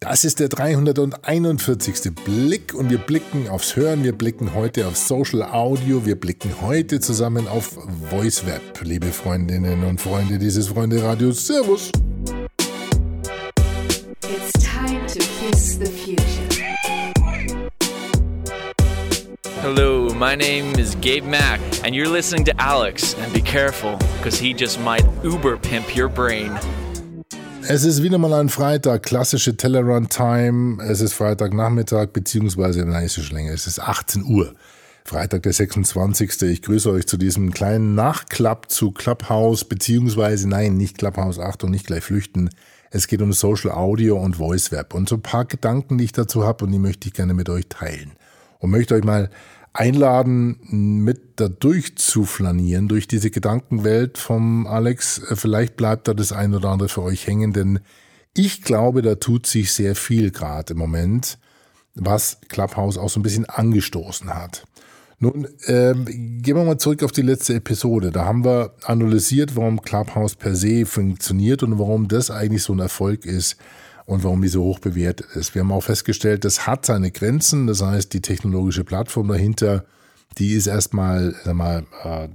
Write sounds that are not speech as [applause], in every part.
Das ist der 341. Blick und wir blicken aufs Hören, wir blicken heute auf Social Audio, wir blicken heute zusammen auf VoiceWeb, liebe Freundinnen und Freunde dieses Freunde-Radios. Servus! It's time to kiss the future. Hello, my name is Gabe Mack, and you're listening to Alex. And be careful, because he just might uber pimp your brain. Es ist wieder mal ein Freitag, klassische Telerun-Time. Es ist Freitagnachmittag, beziehungsweise, nein, ist es schon länger, es ist 18 Uhr. Freitag, der 26. Ich grüße euch zu diesem kleinen Nachklapp zu Clubhouse, beziehungsweise, nein, nicht Clubhouse, Achtung, nicht gleich flüchten. Es geht um Social Audio und Voice Web und so ein paar Gedanken, die ich dazu habe und die möchte ich gerne mit euch teilen. Und möchte euch mal einladen, mit da durchzuflanieren durch diese Gedankenwelt vom Alex. Äh, vielleicht bleibt da das ein oder andere für euch hängen, denn ich glaube, da tut sich sehr viel gerade im Moment, was Clubhouse auch so ein bisschen angestoßen hat. Nun, ähm, gehen wir mal zurück auf die letzte Episode. Da haben wir analysiert, warum Clubhouse per se funktioniert und warum das eigentlich so ein Erfolg ist und warum die so hoch bewertet ist. Wir haben auch festgestellt, das hat seine Grenzen. Das heißt, die technologische Plattform dahinter, die ist erstmal, sag mal, äh,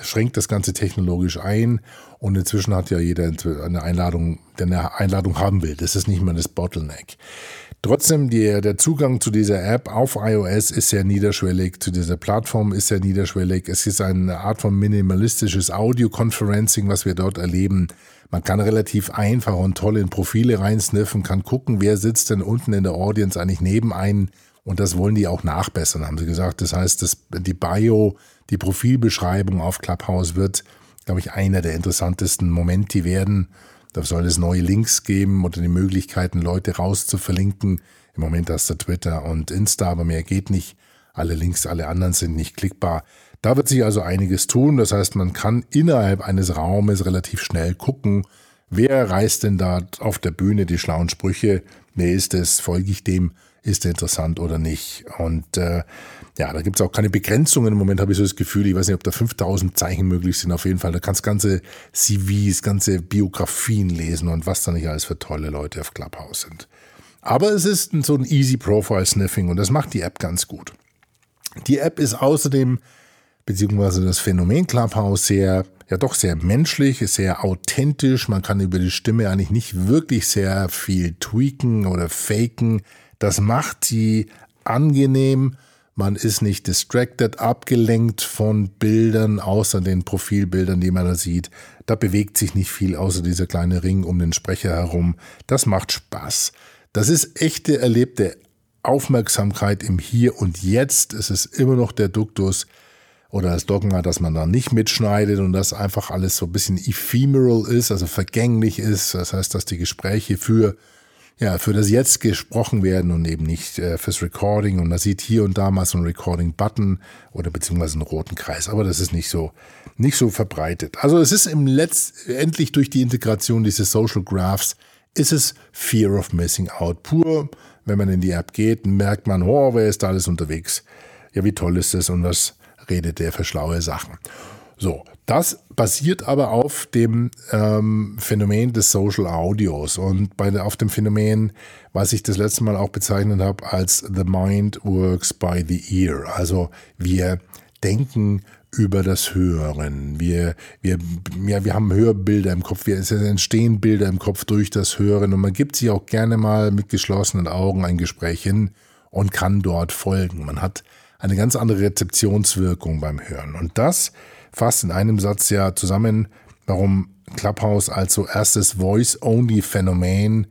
schränkt das Ganze technologisch ein. Und inzwischen hat ja jeder eine Einladung, der eine Einladung haben will. Das ist nicht mehr das Bottleneck. Trotzdem, die, der Zugang zu dieser App auf iOS ist sehr niederschwellig, zu dieser Plattform ist sehr niederschwellig. Es ist eine Art von minimalistisches Audio-Conferencing, was wir dort erleben. Man kann relativ einfach und toll in Profile reinsniffen, kann gucken, wer sitzt denn unten in der Audience eigentlich neben einen. Und das wollen die auch nachbessern, haben sie gesagt. Das heißt, das, die Bio, die Profilbeschreibung auf Clubhouse wird, glaube ich, einer der interessantesten Momente werden. Da soll es neue Links geben oder die Möglichkeiten, Leute raus zu verlinken. Im Moment hast du Twitter und Insta, aber mehr geht nicht. Alle Links, alle anderen sind nicht klickbar. Da wird sich also einiges tun. Das heißt, man kann innerhalb eines Raumes relativ schnell gucken, wer reißt denn da auf der Bühne die schlauen Sprüche, wer ist es, folge ich dem, ist der interessant oder nicht. Und äh, ja, da gibt es auch keine Begrenzungen. Im Moment habe ich so das Gefühl, ich weiß nicht, ob da 5000 Zeichen möglich sind. Auf jeden Fall, da kannst ganze CVs, ganze Biografien lesen und was da nicht alles für tolle Leute auf Clubhouse sind. Aber es ist so ein Easy Profile Sniffing und das macht die App ganz gut. Die App ist außerdem beziehungsweise das Phänomen Clubhouse sehr, ja doch sehr menschlich, sehr authentisch. Man kann über die Stimme eigentlich nicht wirklich sehr viel tweaken oder faken. Das macht sie angenehm. Man ist nicht distracted, abgelenkt von Bildern, außer den Profilbildern, die man da sieht. Da bewegt sich nicht viel, außer dieser kleine Ring um den Sprecher herum. Das macht Spaß. Das ist echte, erlebte Aufmerksamkeit im Hier und Jetzt. Es ist immer noch der Duktus, oder das Dogma, dass man da nicht mitschneidet und das einfach alles so ein bisschen ephemeral ist, also vergänglich ist. Das heißt, dass die Gespräche für ja, für das Jetzt gesprochen werden und eben nicht äh, fürs Recording. Und man sieht hier und da mal so einen Recording-Button oder beziehungsweise einen roten Kreis. Aber das ist nicht so, nicht so verbreitet. Also es ist im letztendlich durch die Integration dieses Social Graphs ist es Fear of Missing Out pur. Wenn man in die App geht, merkt man, oh, wer ist da alles unterwegs? Ja, wie toll ist das und was redet der für schlaue Sachen. So, das basiert aber auf dem ähm, Phänomen des Social Audios und bei, auf dem Phänomen, was ich das letzte Mal auch bezeichnet habe, als The Mind Works by the Ear. Also wir denken über das Hören. Wir, wir, ja, wir haben Hörbilder im Kopf, wir, es entstehen Bilder im Kopf durch das Hören und man gibt sich auch gerne mal mit geschlossenen Augen ein Gespräch hin und kann dort folgen. Man hat eine ganz andere Rezeptionswirkung beim Hören. Und das fasst in einem Satz ja zusammen, warum Clubhouse als so erstes Voice-Only-Phänomen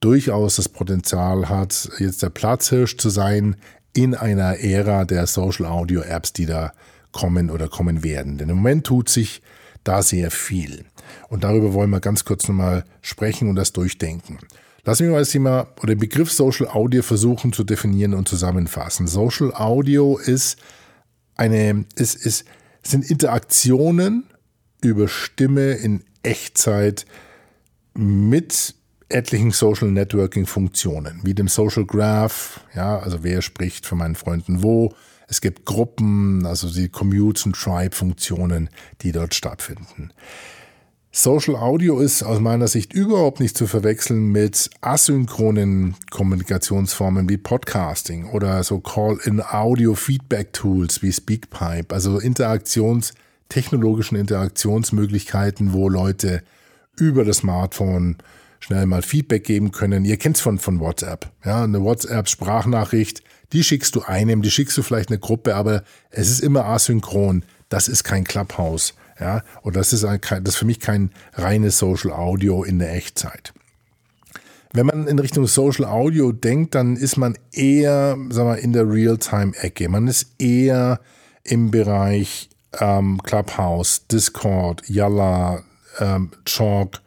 durchaus das Potenzial hat, jetzt der Platzhirsch zu sein in einer Ära der Social Audio Apps, die da kommen oder kommen werden. Denn im Moment tut sich da sehr viel. Und darüber wollen wir ganz kurz nochmal sprechen und das durchdenken. Lass mich mal das Thema oder den Begriff Social Audio versuchen zu definieren und zusammenfassen. Social Audio ist eine, ist, ist, sind Interaktionen über Stimme in Echtzeit mit etlichen Social Networking Funktionen, wie dem Social Graph, ja, also wer spricht von meinen Freunden wo. Es gibt Gruppen, also die Commutes und Tribe Funktionen, die dort stattfinden. Social Audio ist aus meiner Sicht überhaupt nicht zu verwechseln mit asynchronen Kommunikationsformen wie Podcasting oder so Call-in-Audio-Feedback-Tools wie Speakpipe, also Interaktions- technologischen Interaktionsmöglichkeiten, wo Leute über das Smartphone schnell mal Feedback geben können. Ihr kennt's von, von WhatsApp. Ja, eine WhatsApp-Sprachnachricht, die schickst du einem, die schickst du vielleicht eine Gruppe, aber es ist immer asynchron. Das ist kein Clubhouse. Ja, und das ist, ein, das ist für mich kein reines Social Audio in der Echtzeit. Wenn man in Richtung Social Audio denkt, dann ist man eher, sagen wir, in der Realtime-Ecke. Man ist eher im Bereich ähm, Clubhouse, Discord, Yalla, ähm, Chalk,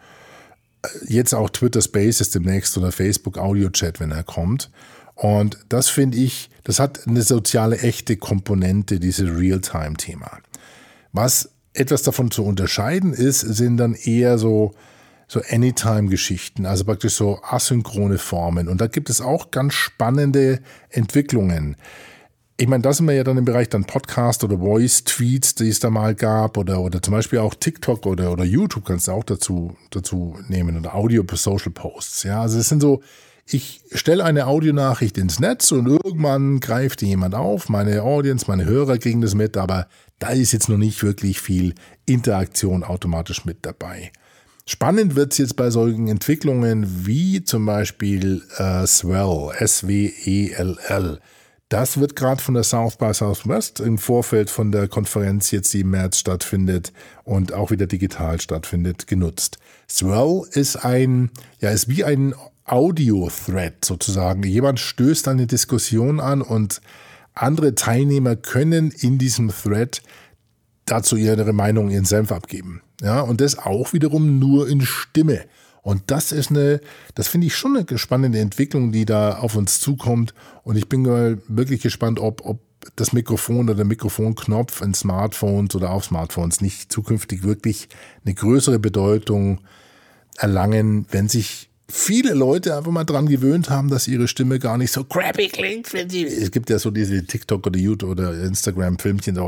äh, jetzt auch Twitter Spaces demnächst oder Facebook Audio Chat, wenn er kommt. Und das finde ich, das hat eine soziale echte Komponente, diese Realtime-Thema. Was etwas davon zu unterscheiden ist, sind dann eher so, so Anytime-Geschichten, also praktisch so asynchrone Formen. Und da gibt es auch ganz spannende Entwicklungen. Ich meine, da sind wir ja dann im Bereich dann Podcast oder Voice-Tweets, die es da mal gab, oder, oder zum Beispiel auch TikTok oder, oder YouTube kannst du auch dazu, dazu nehmen oder Audio-Social-Posts. Ja, also es sind so, ich stelle eine Audionachricht ins Netz und irgendwann greift jemand auf. Meine Audience, meine Hörer kriegen das mit, aber da ist jetzt noch nicht wirklich viel Interaktion automatisch mit dabei. Spannend wird es jetzt bei solchen Entwicklungen wie zum Beispiel äh, Swell, S-W-E-L-L. Das wird gerade von der South by Southwest im Vorfeld von der Konferenz jetzt, die im März stattfindet und auch wieder digital stattfindet, genutzt. Swell ist ein, ja, ist wie ein Audio-Thread sozusagen. Jemand stößt eine Diskussion an und andere Teilnehmer können in diesem Thread dazu ihre Meinung, ihren Senf abgeben. Ja, und das auch wiederum nur in Stimme. Und das ist eine, das finde ich schon eine spannende Entwicklung, die da auf uns zukommt. Und ich bin wirklich gespannt, ob, ob das Mikrofon oder der Mikrofonknopf in Smartphones oder auf Smartphones nicht zukünftig wirklich eine größere Bedeutung erlangen, wenn sich viele Leute einfach mal dran gewöhnt haben, dass ihre Stimme gar nicht so crappy klingt. Es gibt ja so diese TikTok oder YouTube oder Instagram Filmchen,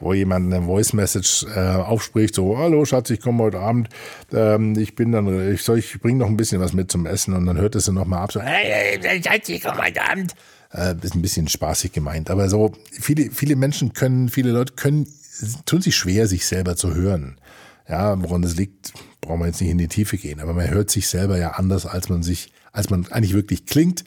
wo jemand eine Voice Message äh, aufspricht, so hallo Schatz, ich komme heute Abend, ähm, ich bin dann, ich soll, ich bringe noch ein bisschen was mit zum Essen und dann hört es noch mal ab, so hey Schatz, ich komme heute Abend. Äh, ist ein bisschen spaßig gemeint, aber so viele viele Menschen können, viele Leute können tun sich schwer, sich selber zu hören. Ja, woran das liegt, brauchen wir jetzt nicht in die Tiefe gehen, aber man hört sich selber ja anders, als man sich, als man eigentlich wirklich klingt.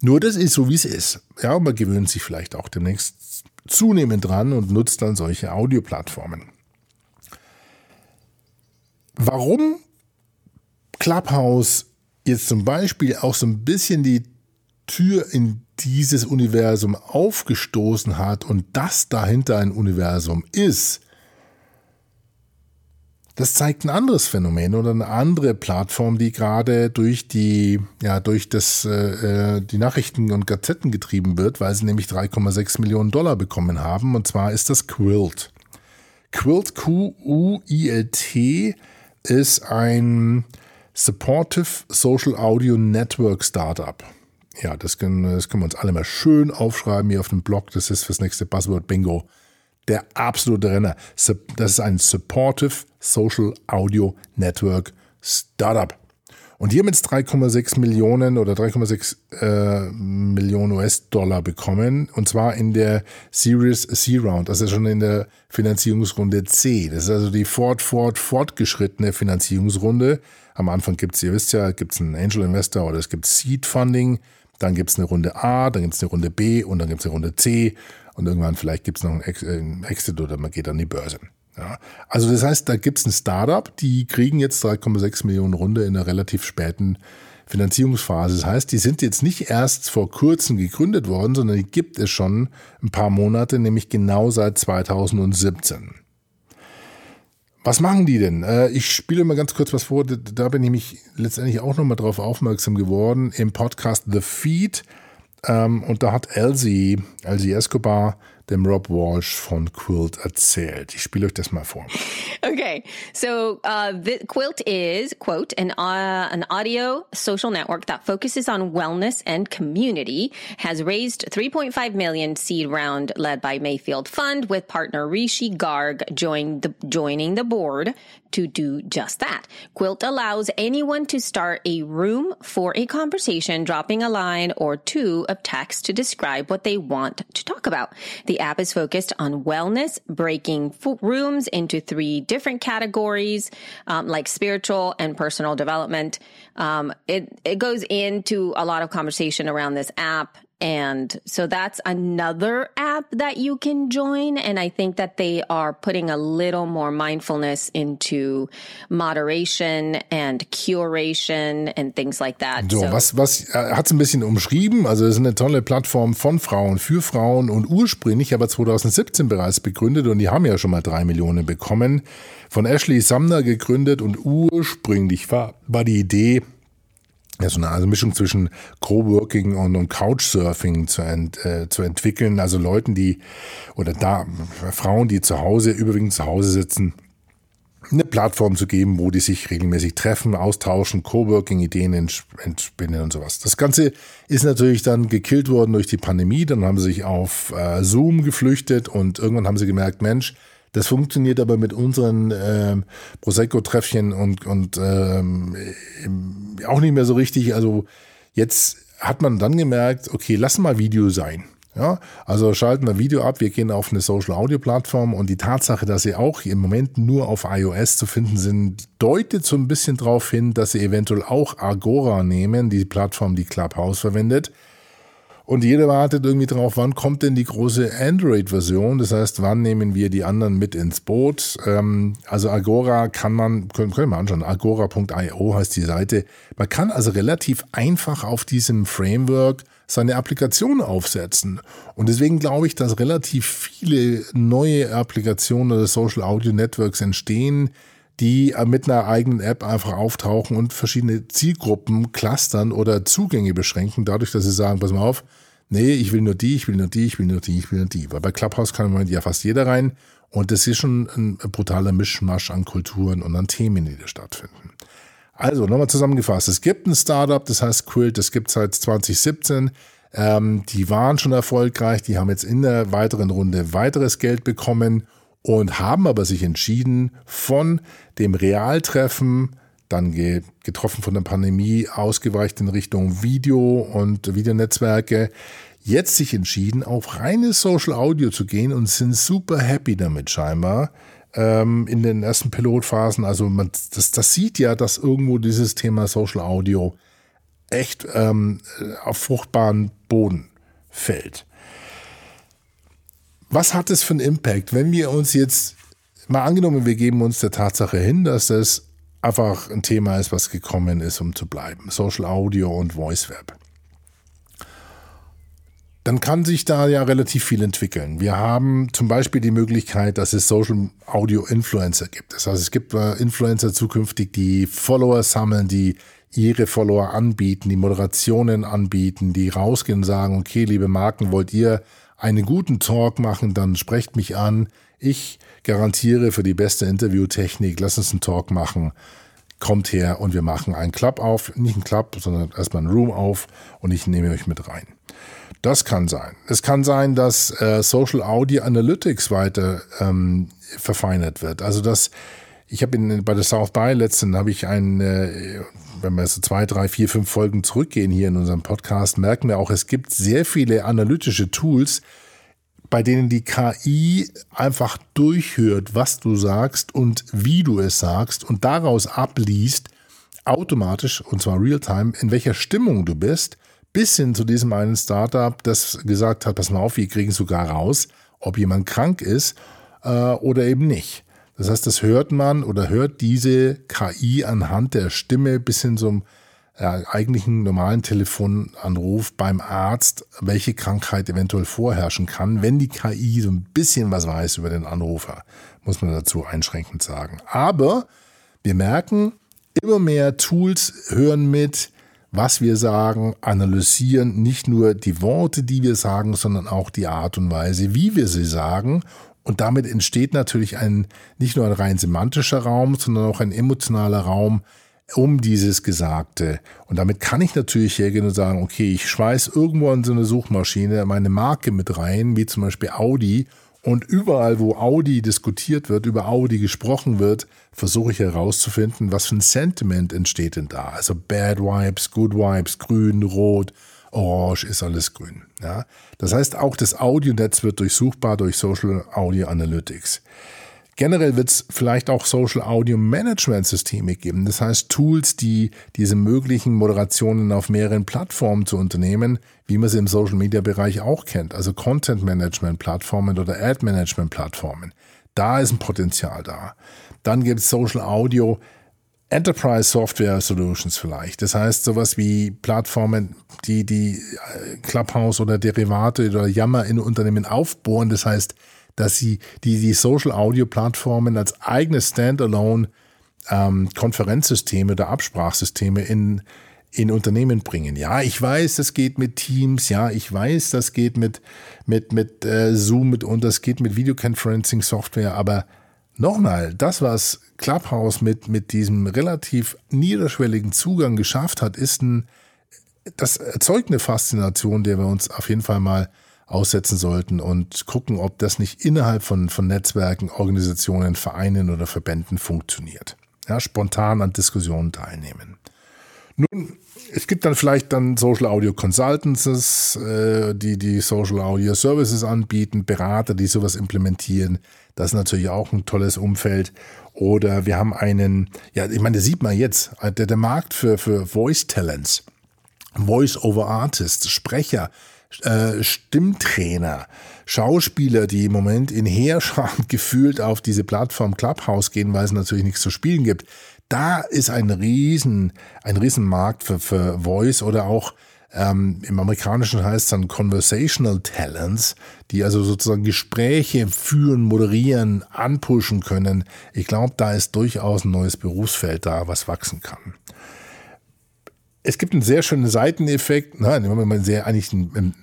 Nur das ist so, wie es ist. Ja, und man gewöhnt sich vielleicht auch demnächst zunehmend dran und nutzt dann solche Audioplattformen. Warum Clubhouse jetzt zum Beispiel auch so ein bisschen die Tür in dieses Universum aufgestoßen hat und das dahinter ein Universum ist, das zeigt ein anderes Phänomen oder eine andere Plattform, die gerade durch die, ja, durch das, äh, äh die Nachrichten und Gazetten getrieben wird, weil sie nämlich 3,6 Millionen Dollar bekommen haben. Und zwar ist das Quilt. Quilt, Q-U-I-L-T, ist ein Supportive Social Audio Network Startup. Ja, das können, das können wir uns alle mal schön aufschreiben hier auf dem Blog. Das ist fürs nächste Buzzword Bingo der absolute Renner. Das ist ein Supportive Social Audio Network Startup. Und die haben jetzt 3,6 Millionen oder 3,6 äh, Millionen US-Dollar bekommen. Und zwar in der Series C Round, also schon in der Finanzierungsrunde C. Das ist also die fort, fort, fortgeschrittene Finanzierungsrunde. Am Anfang gibt es, ihr wisst ja, gibt es einen Angel Investor oder es gibt Seed Funding. Dann gibt es eine Runde A, dann gibt es eine Runde B und dann gibt es eine Runde C und irgendwann vielleicht gibt es noch äh, einen Exit oder man geht an die Börse. Ja. Also das heißt, da gibt es ein Startup, die kriegen jetzt 3,6 Millionen Runde in einer relativ späten Finanzierungsphase. Das heißt, die sind jetzt nicht erst vor kurzem gegründet worden, sondern die gibt es schon ein paar Monate, nämlich genau seit 2017. Was machen die denn? Äh, ich spiele mal ganz kurz was vor. Da bin ich mich letztendlich auch nochmal drauf aufmerksam geworden im Podcast The Feed ähm, und da hat Elsie, Elsie Escobar, dem Rob Walsh von Quilt erzählt. Ich spiele euch das mal vor. Okay, so uh, Quilt is, quote, an, uh, an audio social network that focuses on wellness and community, has raised 3.5 million seed round led by Mayfield Fund with partner Rishi Garg join the, joining the board to do just that. Quilt allows anyone to start a room for a conversation, dropping a line or two of text to describe what they want to talk about. The app is focused on wellness, breaking rooms into three different categories, um, like spiritual and personal development. Um, it, it goes into a lot of conversation around this app and so that's another app that you can join. And I think that they are putting a little more mindfulness into moderation and curation and things like that. So, so. was, was äh, hat es ein bisschen umschrieben? Also, es ist eine tolle Plattform von Frauen, für Frauen und ursprünglich aber 2017 bereits begründet und die haben ja schon mal drei Millionen bekommen. Von Ashley Sumner gegründet und ursprünglich war, war die Idee, ja, so eine also Mischung zwischen Coworking und, und Couchsurfing zu, ent, äh, zu entwickeln. Also Leuten, die, oder da, Frauen, die zu Hause, überwiegend zu Hause sitzen, eine Plattform zu geben, wo die sich regelmäßig treffen, austauschen, Coworking-Ideen entspinnen und sowas. Das Ganze ist natürlich dann gekillt worden durch die Pandemie. Dann haben sie sich auf äh, Zoom geflüchtet und irgendwann haben sie gemerkt, Mensch, das funktioniert aber mit unseren äh, Prosecco-Treffchen und, und ähm, auch nicht mehr so richtig. Also jetzt hat man dann gemerkt, okay, lass mal Video sein. Ja, also schalten wir Video ab, wir gehen auf eine Social Audio Plattform und die Tatsache, dass sie auch im Moment nur auf iOS zu finden sind, deutet so ein bisschen darauf hin, dass sie eventuell auch Agora nehmen, die Plattform, die Clubhouse verwendet. Und jeder wartet irgendwie drauf, wann kommt denn die große Android-Version? Das heißt, wann nehmen wir die anderen mit ins Boot? Ähm, also Agora kann man, können, können wir anschauen, agora.io heißt die Seite. Man kann also relativ einfach auf diesem Framework seine Applikation aufsetzen. Und deswegen glaube ich, dass relativ viele neue Applikationen oder Social Audio Networks entstehen, die mit einer eigenen App einfach auftauchen und verschiedene Zielgruppen clustern oder Zugänge beschränken, dadurch, dass sie sagen, pass mal auf, nee, ich will nur die, ich will nur die, ich will nur die, ich will nur die. Weil bei Clubhouse kann man ja fast jeder rein und das ist schon ein brutaler Mischmasch an Kulturen und an Themen, die da stattfinden. Also, nochmal zusammengefasst. Es gibt ein Startup, das heißt Quilt, das gibt seit 2017. Ähm, die waren schon erfolgreich, die haben jetzt in der weiteren Runde weiteres Geld bekommen und haben aber sich entschieden, von dem Realtreffen, dann getroffen von der Pandemie, ausgeweicht in Richtung Video und Videonetzwerke, jetzt sich entschieden, auf reines Social Audio zu gehen und sind super happy damit scheinbar ähm, in den ersten Pilotphasen. Also man, das, das sieht ja, dass irgendwo dieses Thema Social Audio echt ähm, auf fruchtbaren Boden fällt. Was hat es für einen Impact, wenn wir uns jetzt mal angenommen, wir geben uns der Tatsache hin, dass das einfach ein Thema ist, was gekommen ist, um zu bleiben. Social Audio und Voice Web. Dann kann sich da ja relativ viel entwickeln. Wir haben zum Beispiel die Möglichkeit, dass es Social Audio Influencer gibt. Das heißt, es gibt äh, Influencer zukünftig, die Follower sammeln, die ihre Follower anbieten, die Moderationen anbieten, die rausgehen und sagen, okay, liebe Marken, wollt ihr einen guten Talk machen, dann sprecht mich an. Ich garantiere für die beste Interviewtechnik, lass uns einen Talk machen. Kommt her und wir machen einen Club auf. Nicht einen Club, sondern erstmal einen Room auf und ich nehme euch mit rein. Das kann sein. Es kann sein, dass äh, Social Audio Analytics weiter ähm, verfeinert wird. Also dass ich habe bei der South by letzten habe ich einen, äh, wenn wir so zwei, drei, vier, fünf Folgen zurückgehen hier in unserem Podcast, merken wir auch, es gibt sehr viele analytische Tools, bei denen die KI einfach durchhört, was du sagst und wie du es sagst und daraus abliest, automatisch, und zwar real-time, in welcher Stimmung du bist, bis hin zu diesem einen Startup, das gesagt hat, pass mal auf, wir kriegen sogar raus, ob jemand krank ist äh, oder eben nicht. Das heißt, das hört man oder hört diese KI anhand der Stimme bis hin zum ja, eigentlichen normalen Telefonanruf beim Arzt, welche Krankheit eventuell vorherrschen kann, wenn die KI so ein bisschen was weiß über den Anrufer, muss man dazu einschränkend sagen. Aber wir merken, immer mehr Tools hören mit, was wir sagen, analysieren nicht nur die Worte, die wir sagen, sondern auch die Art und Weise, wie wir sie sagen. Und damit entsteht natürlich ein, nicht nur ein rein semantischer Raum, sondern auch ein emotionaler Raum um dieses Gesagte. Und damit kann ich natürlich hergehen und sagen, okay, ich schweiß irgendwo in so eine Suchmaschine meine Marke mit rein, wie zum Beispiel Audi und überall, wo Audi diskutiert wird, über Audi gesprochen wird, versuche ich herauszufinden, was für ein Sentiment entsteht denn da. Also Bad Vibes, Good Vibes, Grün, Rot, Orange ist alles grün. Ja? Das heißt, auch das Audionetz wird durchsuchbar durch Social Audio Analytics. Generell wird es vielleicht auch Social Audio Management Systeme geben. Das heißt Tools, die diese möglichen Moderationen auf mehreren Plattformen zu unternehmen, wie man sie im Social Media Bereich auch kennt. Also Content Management Plattformen oder Ad Management Plattformen. Da ist ein Potenzial da. Dann gibt es Social Audio Enterprise Software Solutions vielleicht. Das heißt sowas wie Plattformen, die die äh, Clubhouse oder Derivate oder Yammer in Unternehmen aufbohren. Das heißt, dass sie die, die Social Audio Plattformen als eigene Standalone ähm, Konferenzsysteme oder Absprachsysteme in, in Unternehmen bringen. Ja, ich weiß, das geht mit Teams, ja, ich weiß, das geht mit, mit, mit äh, Zoom mit, und das geht mit Videoconferencing Software, aber nochmal, das, was Clubhouse mit, mit diesem relativ niederschwelligen Zugang geschafft hat, ist ein, das erzeugt eine Faszination, der wir uns auf jeden Fall mal aussetzen sollten und gucken, ob das nicht innerhalb von, von Netzwerken, Organisationen, Vereinen oder Verbänden funktioniert. Ja, spontan an Diskussionen teilnehmen. Nun, es gibt dann vielleicht dann Social Audio Consultants, äh, die die Social Audio Services anbieten, Berater, die sowas implementieren. Das ist natürlich auch ein tolles Umfeld. Oder wir haben einen, ja, ich meine, das sieht man jetzt, der, der Markt für, für Voice Talents, Voice over Artists, Sprecher, äh, Stimmtrainer, Schauspieler, die im Moment in Heerscharen [laughs] gefühlt auf diese Plattform Clubhouse gehen, weil es natürlich nichts zu spielen gibt. Da ist ein riesen, ein riesen Markt für, für Voice oder auch ähm, im Amerikanischen heißt es dann Conversational Talents, die also sozusagen Gespräche führen, moderieren, anpushen können. Ich glaube, da ist durchaus ein neues Berufsfeld da, was wachsen kann es gibt einen sehr schönen Seiteneffekt, nein, man sehr eigentlich einen,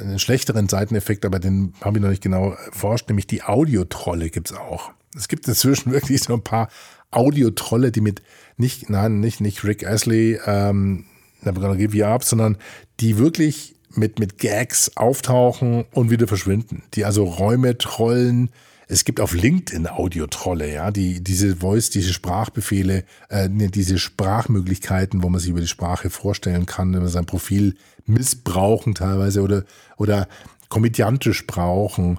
einen, schlechteren Seiteneffekt, aber den habe ich noch nicht genau erforscht, nämlich die Audiotrolle gibt es auch. Es gibt inzwischen [laughs] wirklich so ein paar Audiotrolle, die mit nicht, nein, nicht, nicht Rick Astley, ähm, Give You Up, sondern die wirklich mit, mit Gags auftauchen und wieder verschwinden. Die also Räume trollen, es gibt auf LinkedIn Audiotrolle, ja, die diese Voice, diese Sprachbefehle, äh, ne, diese Sprachmöglichkeiten, wo man sich über die Sprache vorstellen kann, wenn man sein Profil missbrauchen teilweise oder oder komödiantisch brauchen.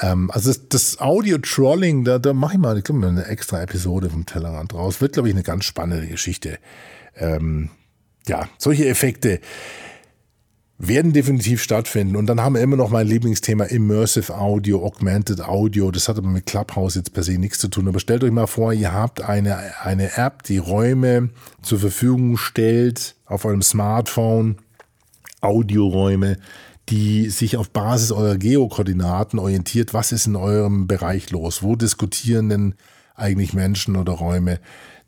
Ähm, also das, das Audio-Trolling, da, da mache ich mal, ich glaube, eine extra Episode vom Tellerrand raus. Wird, glaube ich, eine ganz spannende Geschichte. Ähm, ja, solche Effekte werden definitiv stattfinden. Und dann haben wir immer noch mein Lieblingsthema Immersive Audio, Augmented Audio. Das hat aber mit Clubhouse jetzt per se nichts zu tun. Aber stellt euch mal vor, ihr habt eine, eine App, die Räume zur Verfügung stellt auf eurem Smartphone, Audioräume, die sich auf Basis eurer Geokoordinaten orientiert. Was ist in eurem Bereich los? Wo diskutieren denn eigentlich Menschen oder Räume?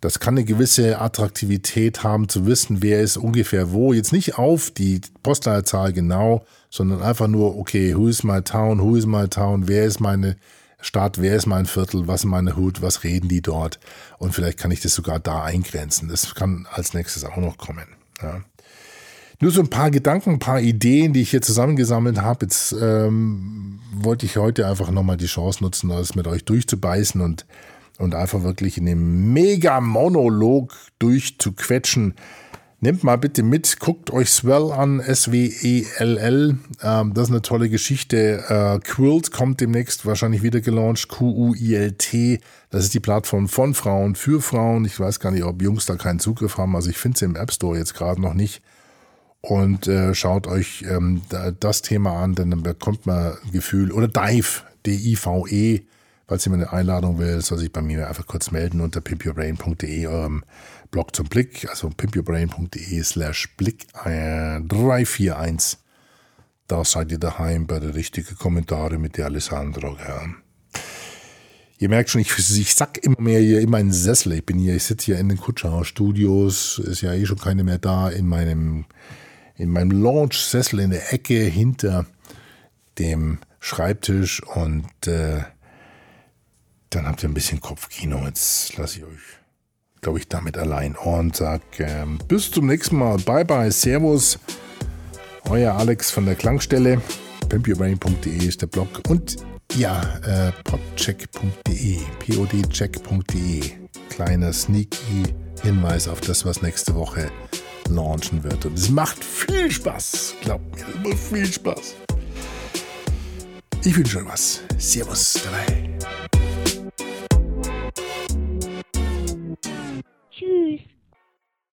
Das kann eine gewisse Attraktivität haben, zu wissen, wer ist ungefähr wo. Jetzt nicht auf die Postleitzahl genau, sondern einfach nur, okay, who is my town, who is my town, wer ist meine Stadt, wer ist mein Viertel, was ist meine Hut, was reden die dort? Und vielleicht kann ich das sogar da eingrenzen. Das kann als nächstes auch noch kommen. Ja. Nur so ein paar Gedanken, ein paar Ideen, die ich hier zusammengesammelt habe. Jetzt ähm, wollte ich heute einfach nochmal die Chance nutzen, das mit euch durchzubeißen und und einfach wirklich in dem Mega-Monolog durchzuquetschen. Nehmt mal bitte mit, guckt euch Swell an, S-W-E-L-L. Ähm, das ist eine tolle Geschichte. Äh, Quilt kommt demnächst wahrscheinlich wieder gelauncht. Q-U-I-L-T. Das ist die Plattform von Frauen für Frauen. Ich weiß gar nicht, ob Jungs da keinen Zugriff haben. Also ich finde sie im App Store jetzt gerade noch nicht. Und äh, schaut euch ähm, das Thema an, denn dann bekommt man ein Gefühl. Oder Dive, D-I-V-E Falls jemand eine Einladung will, soll sich bei mir einfach kurz melden unter pimpyourbrain.de, eurem Blog zum Blick, also pimpyourbrain.de slash Blick äh, 341. Da seid ihr daheim bei der richtigen Kommentare mit der Alessandro. Ja. Ihr merkt schon, ich, ich sack immer mehr hier in meinen Sessel. Ich bin hier, ich sitze hier in den Kutscherhaus Studios, ist ja eh schon keine mehr da, in meinem, in meinem Launch-Sessel in der Ecke hinter dem Schreibtisch und äh, dann habt ihr ein bisschen Kopfkino. Jetzt lasse ich euch, glaube ich, damit allein und sag ähm, bis zum nächsten Mal. Bye bye, Servus. Euer Alex von der Klangstelle. pimpyourbrain.de ist der Blog und ja, äh, podcheck.de, podcheck.de. Kleiner sneaky Hinweis auf das, was nächste Woche launchen wird. Und es macht viel Spaß. Glaubt mir, es macht viel Spaß. Ich wünsche euch was. Servus dabei.